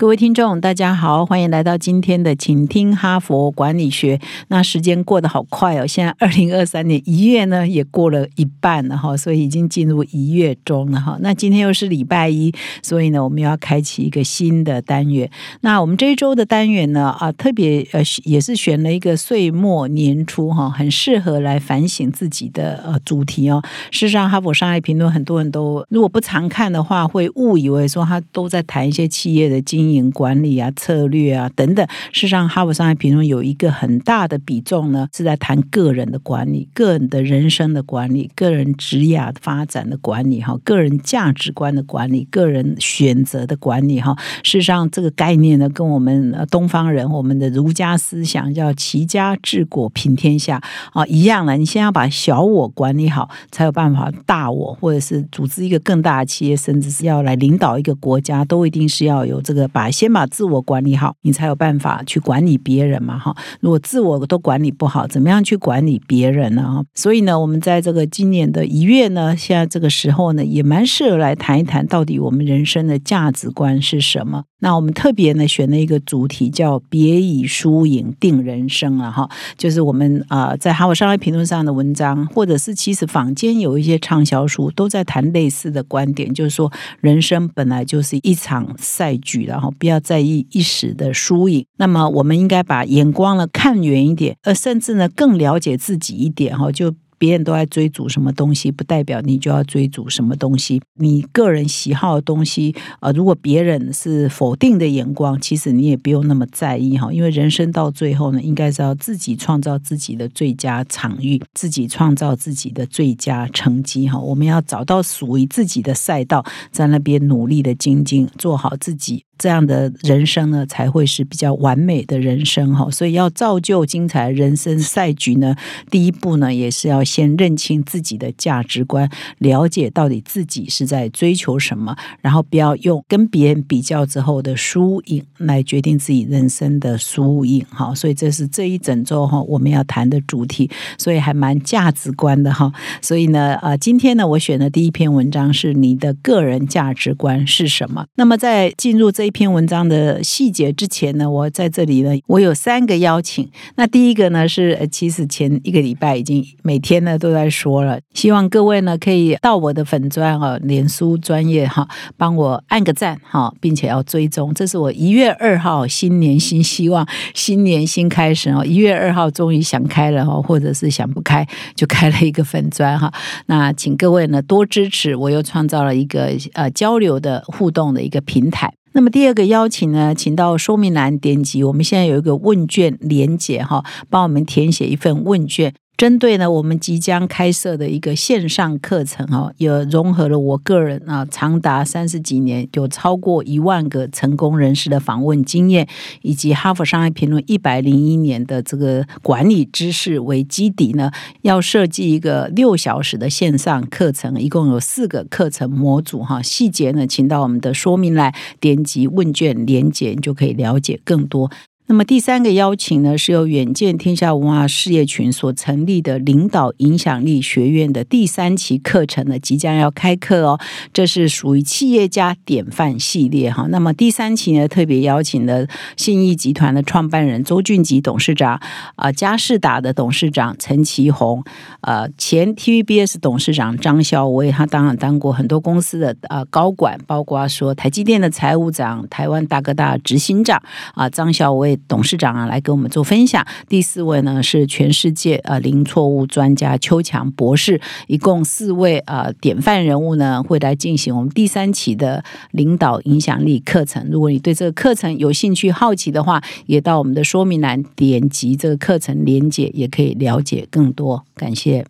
各位听众，大家好，欢迎来到今天的请听哈佛管理学。那时间过得好快哦，现在二零二三年一月呢也过了一半了哈，所以已经进入一月中了哈。那今天又是礼拜一，所以呢我们要开启一个新的单元。那我们这一周的单元呢啊，特别呃也是选了一个岁末年初哈，很适合来反省自己的呃主题哦。事实上，哈佛商业评论很多人都如果不常看的话，会误以为说他都在谈一些企业的经营。营管理啊，策略啊等等，事实上，哈佛商业评论有一个很大的比重呢，是在谈个人的管理、个人的人生的管理、个人职业发展的管理哈、个人价值观的管理、个人选择的管理哈。事实上，这个概念呢，跟我们东方人我们的儒家思想叫齐家治国平天下啊一样了。你先要把小我管理好，才有办法大我，或者是组织一个更大的企业，甚至是要来领导一个国家，都一定是要有这个把。把先把自我管理好，你才有办法去管理别人嘛，哈。如果自我都管理不好，怎么样去管理别人呢？所以呢，我们在这个今年的一月呢，现在这个时候呢，也蛮适合来谈一谈，到底我们人生的价值观是什么。那我们特别呢选了一个主题，叫“别以输赢定人生”啊，哈，就是我们啊在哈佛商业评论上的文章，或者是其实坊间有一些畅销书都在谈类似的观点，就是说人生本来就是一场赛局，然后不要在意一时的输赢。那么我们应该把眼光呢看远一点，呃，甚至呢更了解自己一点，哈，就。别人都在追逐什么东西，不代表你就要追逐什么东西。你个人喜好的东西，呃，如果别人是否定的眼光，其实你也不用那么在意哈。因为人生到最后呢，应该是要自己创造自己的最佳场域，自己创造自己的最佳成绩哈。我们要找到属于自己的赛道，在那边努力的精进，做好自己。这样的人生呢，才会是比较完美的人生哈。所以要造就精彩人生赛局呢，第一步呢，也是要先认清自己的价值观，了解到底自己是在追求什么，然后不要用跟别人比较之后的输赢来决定自己人生的输赢哈。所以这是这一整周哈我们要谈的主题，所以还蛮价值观的哈。所以呢，呃，今天呢，我选的第一篇文章是你的个人价值观是什么？那么在进入这。篇文章的细节之前呢，我在这里呢，我有三个邀请。那第一个呢是，其实前一个礼拜已经每天呢都在说了，希望各位呢可以到我的粉专啊、脸书专业哈，帮我按个赞哈，并且要追踪。这是我一月二号新年新希望，新年新开始哦。一月二号终于想开了哈，或者是想不开，就开了一个粉专哈。那请各位呢多支持，我又创造了一个呃交流的互动的一个平台。那么第二个邀请呢，请到说明栏点击，我们现在有一个问卷连接哈，帮我们填写一份问卷。针对呢，我们即将开设的一个线上课程哈，也融合了我个人啊长达三十几年，有超过一万个成功人士的访问经验，以及哈佛商业评论一百零一年的这个管理知识为基底呢，要设计一个六小时的线上课程，一共有四个课程模组哈。细节呢，请到我们的说明来点击问卷连接，你就可以了解更多。那么第三个邀请呢，是由远见天下文化事业群所成立的领导影响力学院的第三期课程呢，即将要开课哦。这是属于企业家典范系列哈。那么第三期呢，特别邀请了信义集团的创办人周俊吉董事长啊，嘉士达的董事长陈其宏，呃，前 TVBS 董事长张孝威，他当然当过很多公司的呃高管，包括说台积电的财务长、台湾大哥大执行长啊，张孝威。董事长啊，来给我们做分享。第四位呢是全世界呃零错误专家邱强博士，一共四位呃典范人物呢会来进行我们第三期的领导影响力课程。如果你对这个课程有兴趣、好奇的话，也到我们的说明栏点击这个课程连接，也可以了解更多。感谢。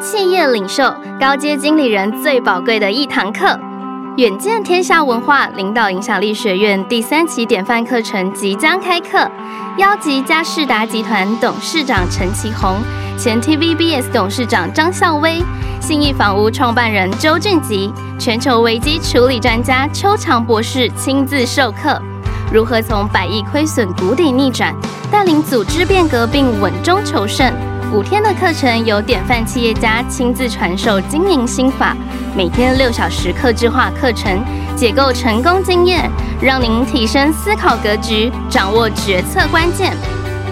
企业领袖、高阶经理人最宝贵的一堂课。远见天下文化领导影响力学院第三期典范课程即将开课，邀集嘉士达集团董事长陈其宏、前 TVBS 董事长张孝威、信义房屋创办人周俊吉、全球危机处理专家邱强博士亲自授课，如何从百亿亏损谷底逆转，带领组织变革并稳中求胜。五天的课程由典范企业家亲自传授经营心法，每天六小时客制化课程，解构成功经验，让您提升思考格局，掌握决策关键。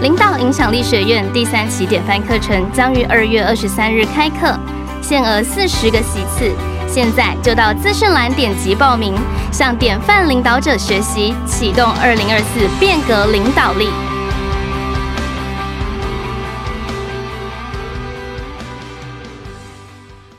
领导影响力学院第三期典范课程将于二月二十三日开课，限额四十个席次，现在就到资讯栏点击报名，向典范领导者学习，启动二零二四变革领导力。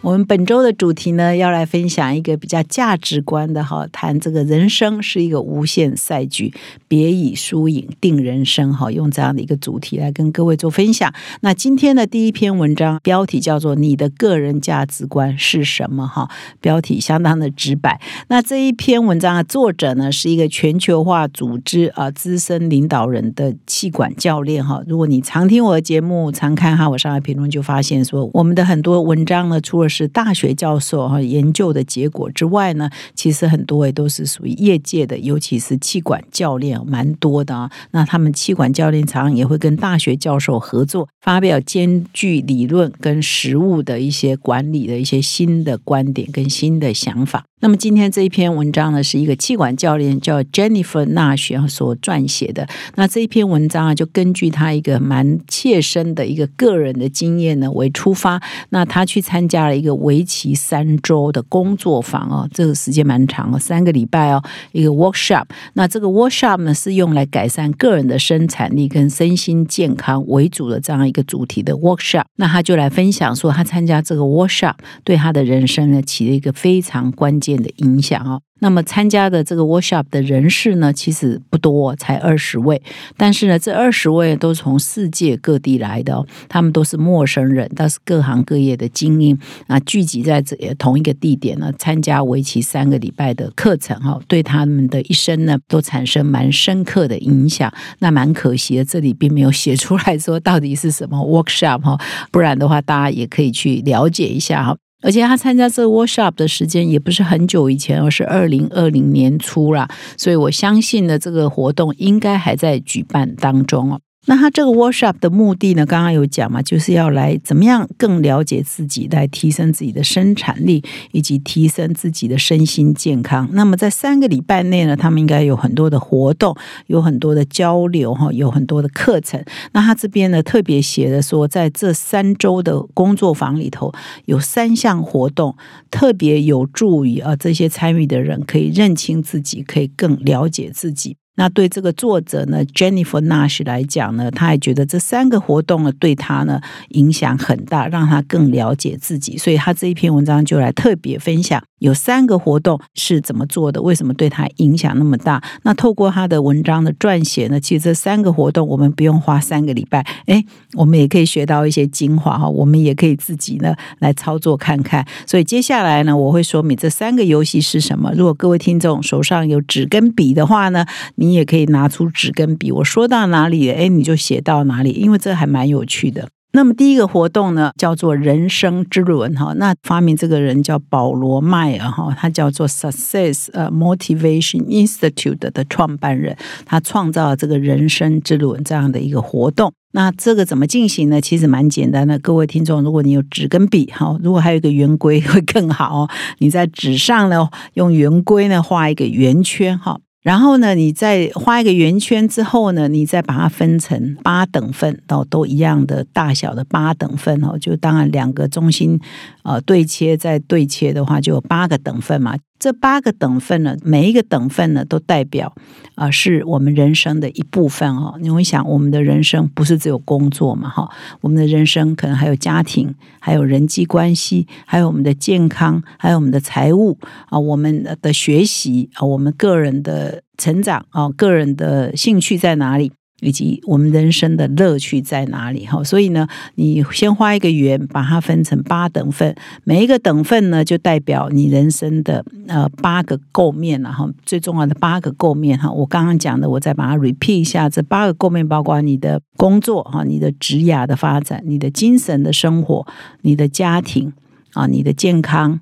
我们本周的主题呢，要来分享一个比较价值观的哈，谈这个人生是一个无限赛局，别以输赢定人生哈，用这样的一个主题来跟各位做分享。那今天的第一篇文章标题叫做“你的个人价值观是什么”哈，标题相当的直白。那这一篇文章的作者呢，是一个全球化组织啊资深领导人的气管教练哈。如果你常听我的节目，常看哈我上海评论，就发现说我们的很多文章呢，除了是大学教授哈研究的结果之外呢，其实很多也都是属于业界的，尤其是气管教练蛮多的啊。那他们气管教练常常也会跟大学教授合作，发表兼具理论跟实务的一些管理的一些新的观点跟新的想法。那么今天这一篇文章呢，是一个气管教练叫 Jennifer 纳雪所撰写的。那这一篇文章啊，就根据他一个蛮切身的一个个人的经验呢为出发，那他去参加了一个为期三周的工作坊哦，这个时间蛮长哦，三个礼拜哦，一个 workshop。那这个 workshop 呢，是用来改善个人的生产力跟身心健康为主的这样一个主题的 workshop。那他就来分享说，他参加这个 workshop 对他的人生呢起了一个非常关键。的影响哦。那么参加的这个 workshop 的人士呢，其实不多，才二十位。但是呢，这二十位都从世界各地来的，他们都是陌生人，都是各行各业的精英啊，聚集在这同一个地点呢，参加为期三个礼拜的课程哈，对他们的一生呢，都产生蛮深刻的影响。那蛮可惜的，这里并没有写出来说到底是什么 workshop 哈，不然的话，大家也可以去了解一下哈。而且他参加这 workshop 的时间也不是很久以前，而是二零二零年初啦，所以我相信呢，这个活动应该还在举办当中哦。那他这个 workshop 的目的呢？刚刚有讲嘛，就是要来怎么样更了解自己，来提升自己的生产力，以及提升自己的身心健康。那么在三个礼拜内呢，他们应该有很多的活动，有很多的交流哈，有很多的课程。那他这边呢特别写的说，在这三周的工作坊里头，有三项活动特别有助于啊这些参与的人可以认清自己，可以更了解自己。那对这个作者呢，Jennifer Nash 来讲呢，他也觉得这三个活动呢，对他呢影响很大，让他更了解自己。所以他这一篇文章就来特别分享，有三个活动是怎么做的，为什么对他影响那么大。那透过他的文章的撰写呢，其实这三个活动我们不用花三个礼拜，哎，我们也可以学到一些精华哈，我们也可以自己呢来操作看看。所以接下来呢，我会说明这三个游戏是什么。如果各位听众手上有纸跟笔的话呢，你也可以拿出纸跟笔，我说到哪里，哎，你就写到哪里，因为这还蛮有趣的。那么第一个活动呢，叫做人生之轮哈。那发明这个人叫保罗迈尔哈，他叫做 Success 呃 Motivation Institute 的创办人，他创造了这个人生之轮这样的一个活动。那这个怎么进行呢？其实蛮简单的。各位听众，如果你有纸跟笔哈，如果还有一个圆规会更好哦。你在纸上呢，用圆规呢画一个圆圈哈。然后呢，你再画一个圆圈之后呢，你再把它分成八等份，哦，都一样的大小的八等份哦，就当然两个中心呃对切再对切的话，就有八个等份嘛。这八个等份呢，每一个等份呢，都代表啊，是我们人生的一部分哦。你会想，我们的人生不是只有工作嘛？哈，我们的人生可能还有家庭，还有人际关系，还有我们的健康，还有我们的财务啊，我们的学习啊，我们个人的成长啊，个人的兴趣在哪里？以及我们人生的乐趣在哪里哈。所以呢，你先画一个圆，把它分成八等份，每一个等份呢就代表你人生的呃八个构面然后最重要的八个构面哈。我刚刚讲的，我再把它 repeat 一下，这八个构面包括你的工作哈，你的职涯的发展，你的精神的生活，你的家庭啊，你的健康。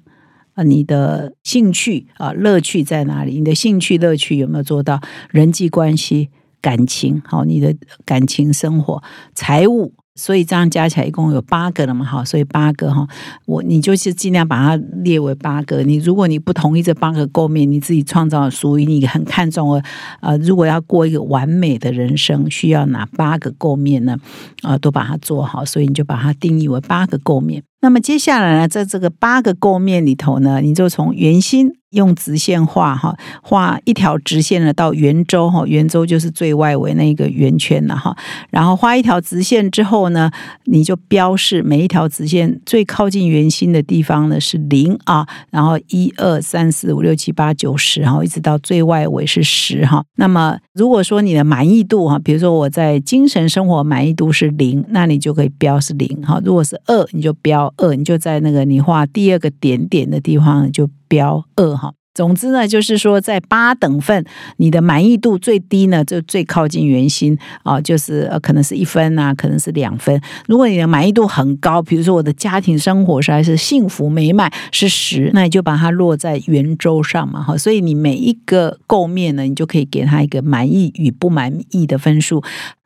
啊，你的兴趣啊，乐趣在哪里？你的兴趣、乐趣有没有做到？人际关系、感情，好，你的感情生活、财务。所以这样加起来一共有八个了嘛？好，所以八个哈，我你就是尽量把它列为八个。你如果你不同意这八个构面，你自己创造属于你很看重的呃，如果要过一个完美的人生，需要哪八个构面呢？啊，都把它做好。所以你就把它定义为八个构面。那么接下来呢，在这个八个构面里头呢，你就从圆心。用直线画哈，画一条直线呢到圆周哈，圆周就是最外围那个圆圈了哈。然后画一条直线之后呢，你就标示每一条直线最靠近圆心的地方呢是零啊。然后一二三四五六七八九十，然后一直到最外围是十哈。那么如果说你的满意度哈，比如说我在精神生活满意度是零，那你就可以标是零哈。如果是二，你就标二，你就在那个你画第二个点点的地方就。标二哈，总之呢，就是说在八等份，你的满意度最低呢，就最靠近圆心啊，就是呃，可能是一分啊，可能是两分。如果你的满意度很高，比如说我的家庭生活是还是幸福美满是十，那你就把它落在圆周上嘛哈。所以你每一个构面呢，你就可以给它一个满意与不满意的分数。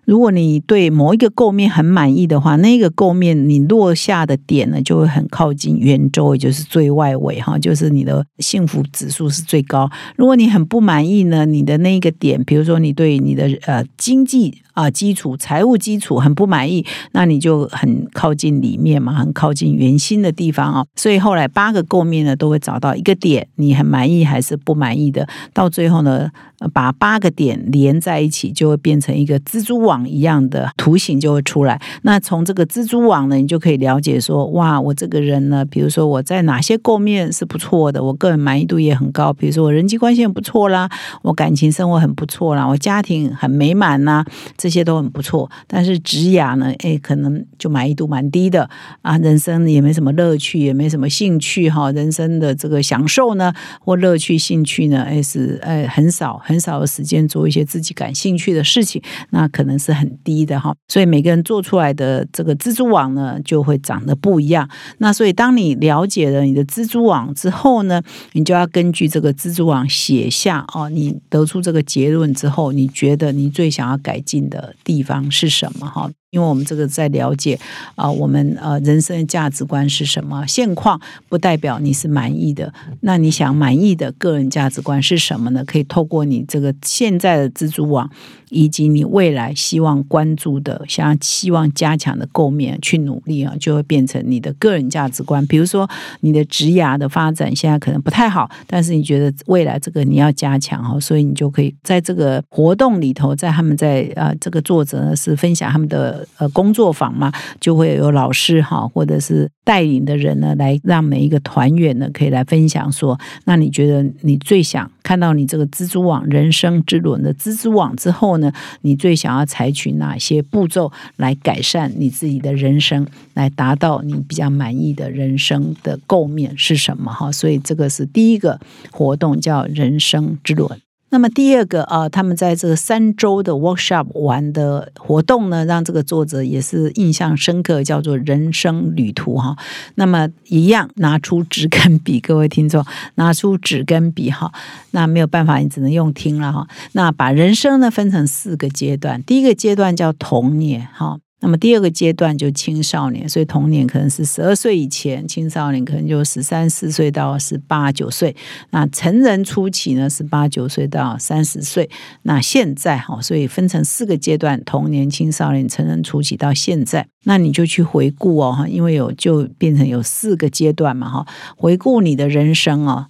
如果你对某一个构面很满意的话，那个构面你落下的点呢，就会很靠近圆周，也就是最外围哈，就是你的幸福指数是最高。如果你很不满意呢，你的那个点，比如说你对你的呃经济。啊，基础财务基础很不满意，那你就很靠近里面嘛，很靠近圆心的地方啊。所以后来八个构面呢，都会找到一个点，你很满意还是不满意的。到最后呢，把八个点连在一起，就会变成一个蜘蛛网一样的图形就会出来。那从这个蜘蛛网呢，你就可以了解说，哇，我这个人呢，比如说我在哪些构面是不错的，我个人满意度也很高。比如说我人际关系很不错啦，我感情生活很不错啦，我家庭很美满呐。这些都很不错，但是职雅呢？哎，可能就满意度蛮低的啊，人生也没什么乐趣，也没什么兴趣哈。人生的这个享受呢，或乐趣、兴趣呢，哎是哎很少很少的时间做一些自己感兴趣的事情，那可能是很低的哈。所以每个人做出来的这个蜘蛛网呢，就会长得不一样。那所以当你了解了你的蜘蛛网之后呢，你就要根据这个蜘蛛网写下哦，你得出这个结论之后，你觉得你最想要改进的。的地方是什么？哈。因为我们这个在了解啊，我们呃人生的价值观是什么？现况不代表你是满意的。那你想满意的个人价值观是什么呢？可以透过你这个现在的蜘蛛网，以及你未来希望关注的、想希望加强的构面去努力啊，就会变成你的个人价值观。比如说你的职涯的发展现在可能不太好，但是你觉得未来这个你要加强哈，所以你就可以在这个活动里头，在他们在呃这个作者呢是分享他们的。呃，工作坊嘛，就会有老师哈，或者是带领的人呢，来让每一个团员呢，可以来分享说，那你觉得你最想看到你这个蜘蛛网人生之轮的蜘蛛网之后呢，你最想要采取哪些步骤来改善你自己的人生，来达到你比较满意的人生的构面是什么哈？所以这个是第一个活动，叫人生之轮。那么第二个啊，他们在这个三周的 workshop 玩的活动呢，让这个作者也是印象深刻，叫做人生旅途哈。那么一样拿出纸跟笔，各位听众拿出纸跟笔哈。那没有办法，你只能用听了哈。那把人生呢分成四个阶段，第一个阶段叫童年哈。那么第二个阶段就青少年，所以童年可能是十二岁以前，青少年可能就十三四岁到十八九岁。那成人初期呢，十八九岁到三十岁。那现在哈，所以分成四个阶段：童年、青少年、成人初期到现在。那你就去回顾哦，哈，因为有就变成有四个阶段嘛，哈，回顾你的人生哦，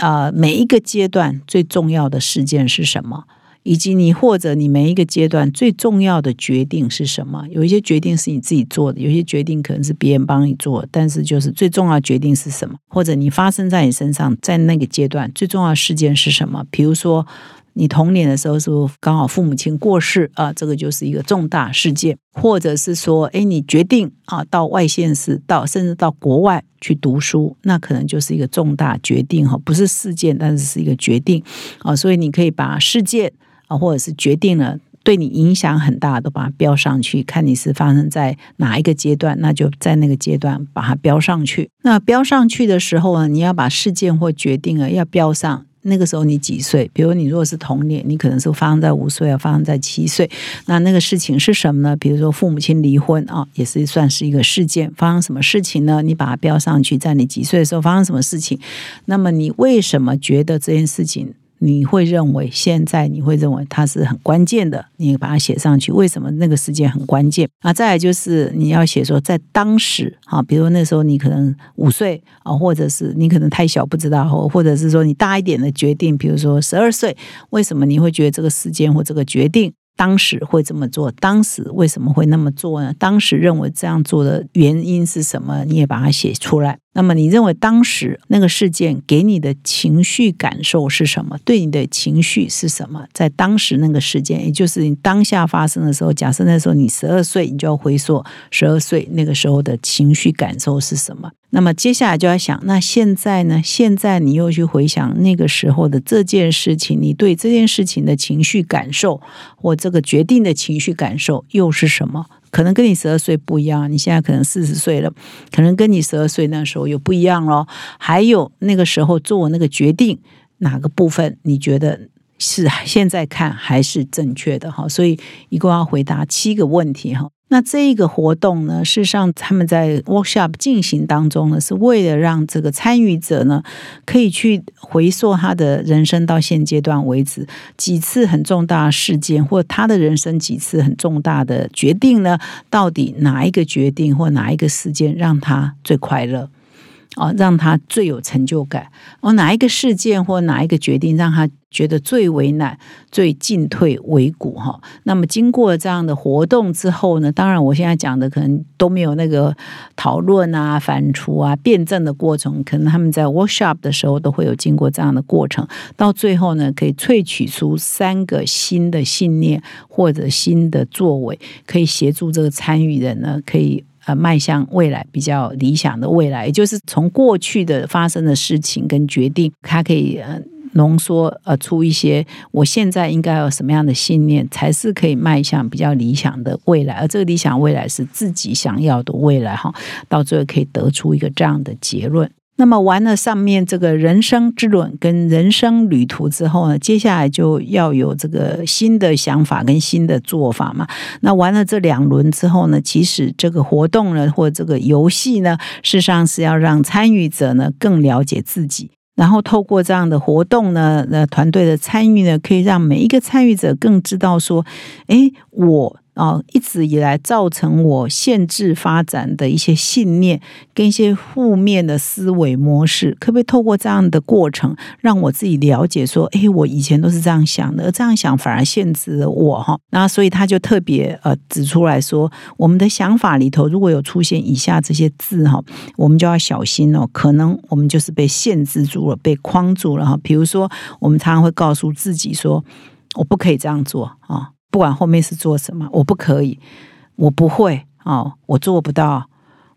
啊，每一个阶段最重要的事件是什么？以及你或者你每一个阶段最重要的决定是什么？有一些决定是你自己做的，有些决定可能是别人帮你做。但是就是最重要的决定是什么？或者你发生在你身上，在那个阶段最重要的事件是什么？比如说。你童年的时候是不是刚好父母亲过世啊？这个就是一个重大事件，或者是说，哎，你决定啊到外县市，到甚至到国外去读书，那可能就是一个重大决定哈，不是事件，但是是一个决定啊。所以你可以把事件啊，或者是决定了。对你影响很大，都把它标上去，看你是发生在哪一个阶段，那就在那个阶段把它标上去。那标上去的时候呢，你要把事件或决定啊要标上。那个时候你几岁？比如你如果是童年，你可能是发生在五岁啊，发生在七岁。那那个事情是什么呢？比如说父母亲离婚啊，也是算是一个事件。发生什么事情呢？你把它标上去，在你几岁的时候发生什么事情？那么你为什么觉得这件事情？你会认为现在你会认为它是很关键的，你把它写上去。为什么那个时间很关键啊？再来就是你要写说，在当时啊，比如那时候你可能五岁啊，或者是你可能太小不知道，或或者是说你大一点的决定，比如说十二岁，为什么你会觉得这个时间或这个决定？当时会这么做，当时为什么会那么做呢？当时认为这样做的原因是什么？你也把它写出来。那么你认为当时那个事件给你的情绪感受是什么？对你的情绪是什么？在当时那个事件，也就是你当下发生的时候，假设那时候你十二岁，你就要回溯十二岁那个时候的情绪感受是什么？那么接下来就要想，那现在呢？现在你又去回想那个时候的这件事情，你对这件事情的情绪感受，或这个决定的情绪感受又是什么？可能跟你十二岁不一样，你现在可能四十岁了，可能跟你十二岁那时候又不一样咯。还有那个时候做那个决定，哪个部分你觉得是现在看还是正确的？哈，所以一共要回答七个问题哈。那这一个活动呢，事实上他们在 workshop 进行当中呢，是为了让这个参与者呢，可以去回溯他的人生到现阶段为止几次很重大事件，或他的人生几次很重大的决定呢？到底哪一个决定或哪一个事件让他最快乐？哦，让他最有成就感。哦，哪一个事件或哪一个决定让他觉得最为难、最进退维谷？哈，那么经过这样的活动之后呢？当然，我现在讲的可能都没有那个讨论啊、反刍啊、辩证的过程。可能他们在 workshop 的时候都会有经过这样的过程。到最后呢，可以萃取出三个新的信念或者新的作为，可以协助这个参与人呢，可以。呃，迈向未来比较理想的未来，也就是从过去的发生的事情跟决定，它可以呃浓缩呃出一些我现在应该有什么样的信念，才是可以迈向比较理想的未来，而这个理想未来是自己想要的未来哈，到最后可以得出一个这样的结论。那么完了上面这个人生之轮跟人生旅途之后呢，接下来就要有这个新的想法跟新的做法嘛。那完了这两轮之后呢，其实这个活动呢或这个游戏呢，事实上是要让参与者呢更了解自己，然后透过这样的活动呢，那团队的参与呢，可以让每一个参与者更知道说，哎，我。哦，一直以来造成我限制发展的一些信念跟一些负面的思维模式，可不可以透过这样的过程，让我自己了解说，哎，我以前都是这样想的，而这样想反而限制了我哈。那所以他就特别呃指出来说，我们的想法里头如果有出现以下这些字哈，我们就要小心哦，可能我们就是被限制住了，被框住了哈。比如说，我们常常会告诉自己说，我不可以这样做啊。不管后面是做什么，我不可以，我不会哦，我做不到，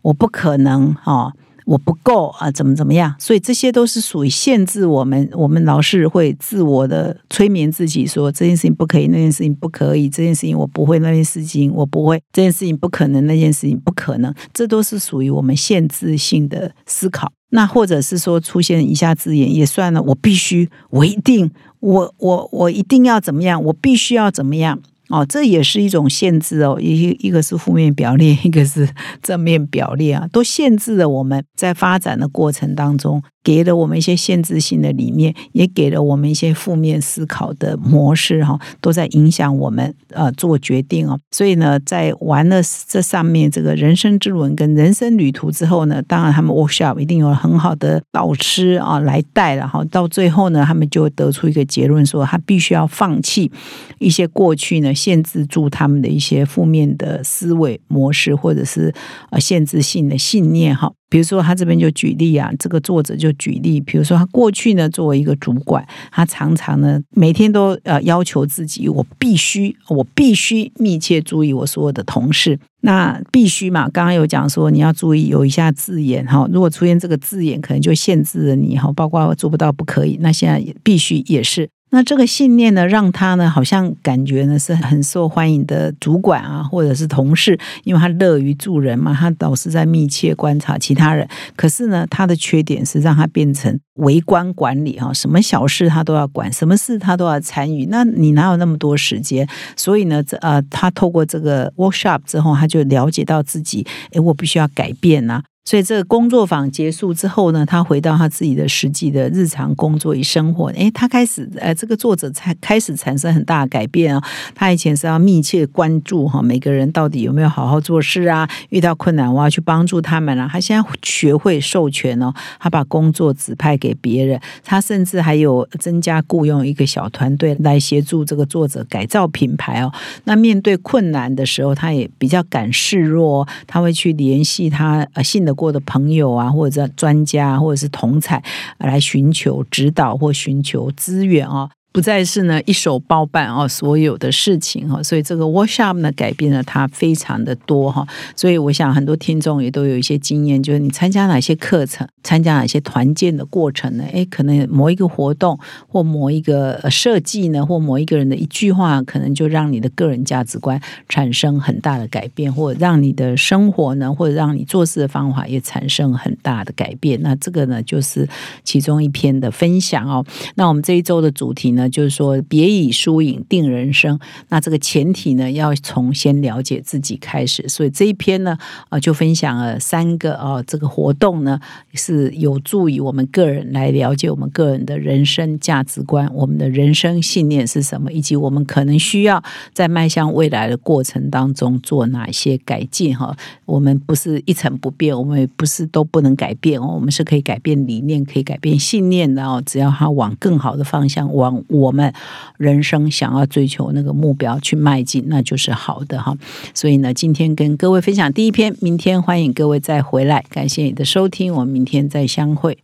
我不可能哦，我不够啊，怎么怎么样？所以这些都是属于限制我们。我们老是会自我的催眠自己，说这件事情不可以，那件事情不可以，这件事情我不会，那件事情我不会，这件事情不可能，那件事情不可能。这都是属于我们限制性的思考。那或者是说出现以下字眼也算了，我必须，我一定。我我我一定要怎么样？我必须要怎么样？哦，这也是一种限制哦。一一个是负面表列，一个是正面表列啊，都限制了我们在发展的过程当中。给了我们一些限制性的理念，也给了我们一些负面思考的模式，哈，都在影响我们呃做决定哦。所以呢，在玩了这上面这个人生之轮跟人生旅途之后呢，当然他们 workshop 一定有很好的导师啊来带，然后到最后呢，他们就得出一个结论，说他必须要放弃一些过去呢限制住他们的一些负面的思维模式，或者是呃限制性的信念哈。比如说，他这边就举例啊，这个作者就举例，比如说他过去呢，作为一个主管，他常常呢每天都呃要求自己，我必须，我必须密切注意我所有的同事。那必须嘛，刚刚有讲说你要注意有一下字眼哈，如果出现这个字眼，可能就限制了你哈，包括做不到不可以。那现在必须也是。那这个信念呢，让他呢好像感觉呢是很受欢迎的主管啊，或者是同事，因为他乐于助人嘛，他老是在密切观察其他人。可是呢，他的缺点是让他变成围观管理哈，什么小事他都要管，什么事他都要参与。那你哪有那么多时间？所以呢，这呃，他透过这个 workshop 之后，他就了解到自己，诶，我必须要改变呐。所以这个工作坊结束之后呢，他回到他自己的实际的日常工作与生活。诶，他开始，呃，这个作者才开始产生很大的改变啊。他以前是要密切关注哈，每个人到底有没有好好做事啊？遇到困难我要去帮助他们啊。他现在学会授权哦，他把工作指派给别人，他甚至还有增加雇佣一个小团队来协助这个作者改造品牌哦。那面对困难的时候，他也比较敢示弱，他会去联系他呃信的。过的朋友啊，或者专家，或者是同才来寻求指导或寻求资源啊。不再是呢一手包办哦所有的事情哈，所以这个 workshop 呢改变了他非常的多哈，所以我想很多听众也都有一些经验，就是你参加哪些课程，参加哪些团建的过程呢？诶，可能某一个活动或某一个设计呢，或某一个人的一句话，可能就让你的个人价值观产生很大的改变，或让你的生活呢，或者让你做事的方法也产生很大的改变。那这个呢，就是其中一篇的分享哦。那我们这一周的主题呢？就是说，别以输赢定人生。那这个前提呢，要从先了解自己开始。所以这一篇呢，啊，就分享了三个啊，这个活动呢，是有助于我们个人来了解我们个人的人生价值观，我们的人生信念是什么，以及我们可能需要在迈向未来的过程当中做哪些改进。哈，我们不是一成不变，我们也不是都不能改变哦，我们是可以改变理念，可以改变信念的哦。只要他往更好的方向往。我们人生想要追求那个目标去迈进，那就是好的哈。所以呢，今天跟各位分享第一篇，明天欢迎各位再回来。感谢你的收听，我们明天再相会。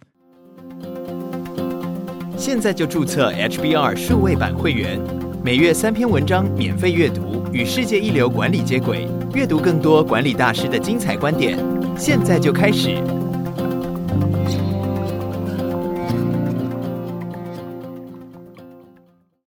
现在就注册 HBR 数位版会员，每月三篇文章免费阅读，与世界一流管理接轨，阅读更多管理大师的精彩观点。现在就开始。